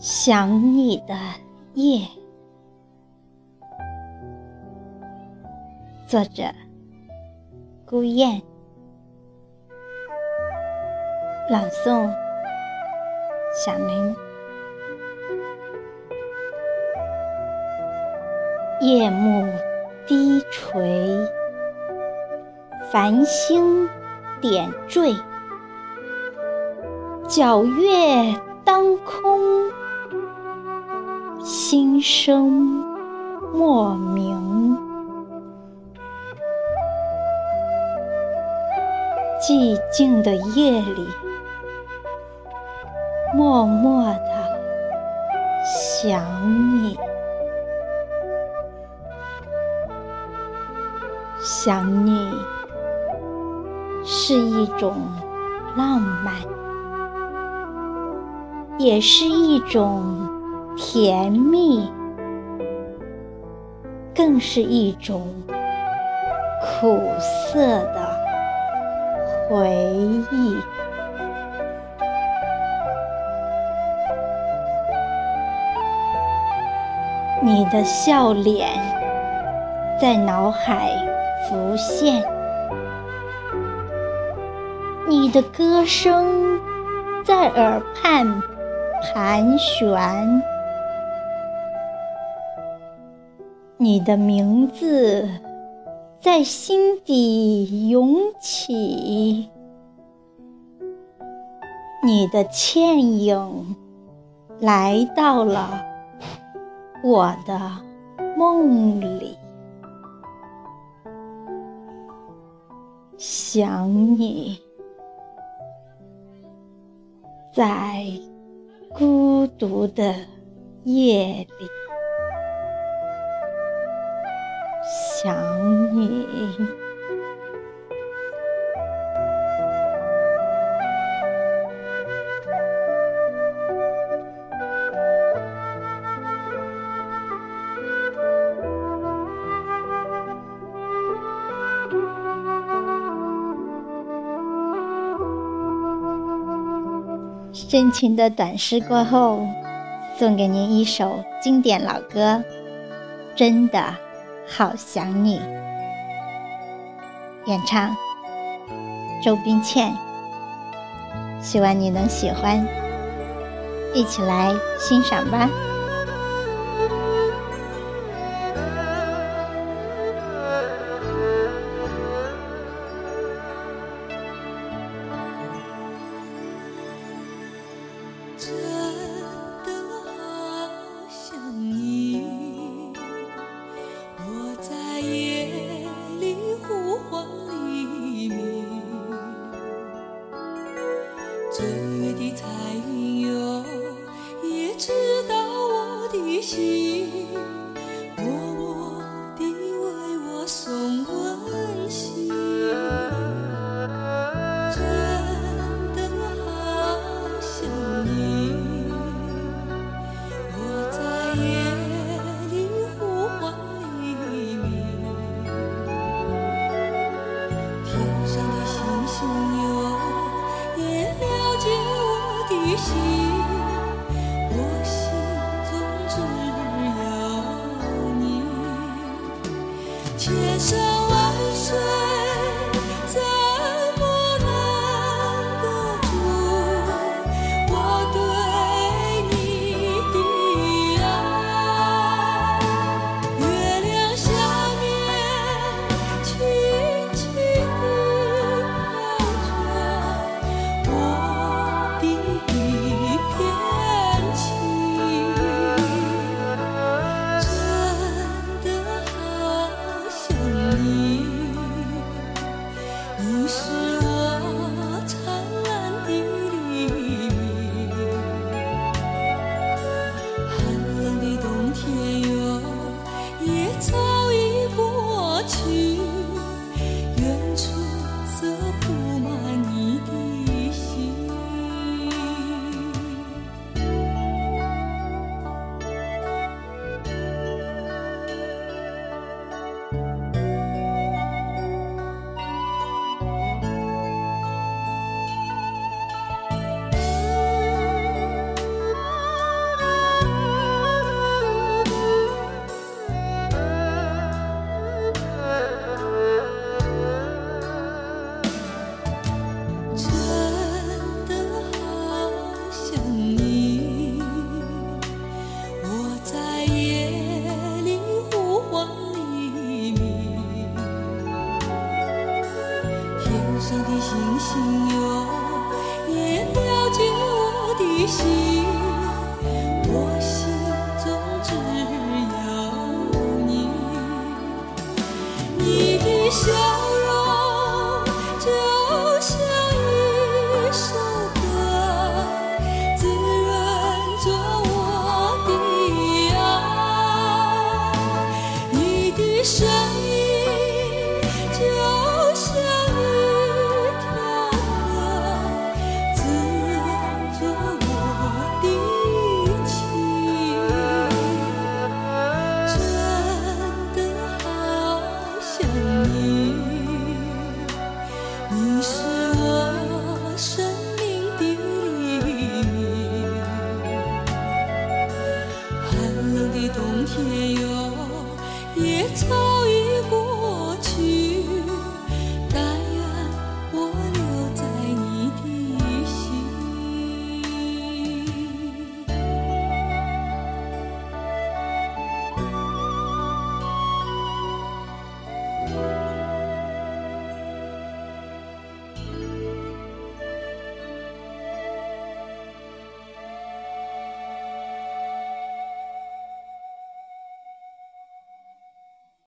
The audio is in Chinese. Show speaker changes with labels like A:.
A: 想你的夜，作者：孤雁，朗诵：小林。夜幕低垂，繁星点缀，皎月当空。心生莫名，寂静的夜里，默默的想你，想你是一种浪漫，也是一种。甜蜜，更是一种苦涩的回忆。你的笑脸在脑海浮现，你的歌声在耳畔盘旋。你的名字在心底涌起，你的倩影来到了我的梦里，想你，在孤独的夜里。想你。深情的短诗过后，送给您一首经典老歌，真的。好想你，演唱周冰倩，希望你能喜欢，一起来欣赏吧。
B: 知道我的心，默默地为我送温馨。真的好想你，我在夜里呼唤黎明，天上的星星哟。也了解，我的心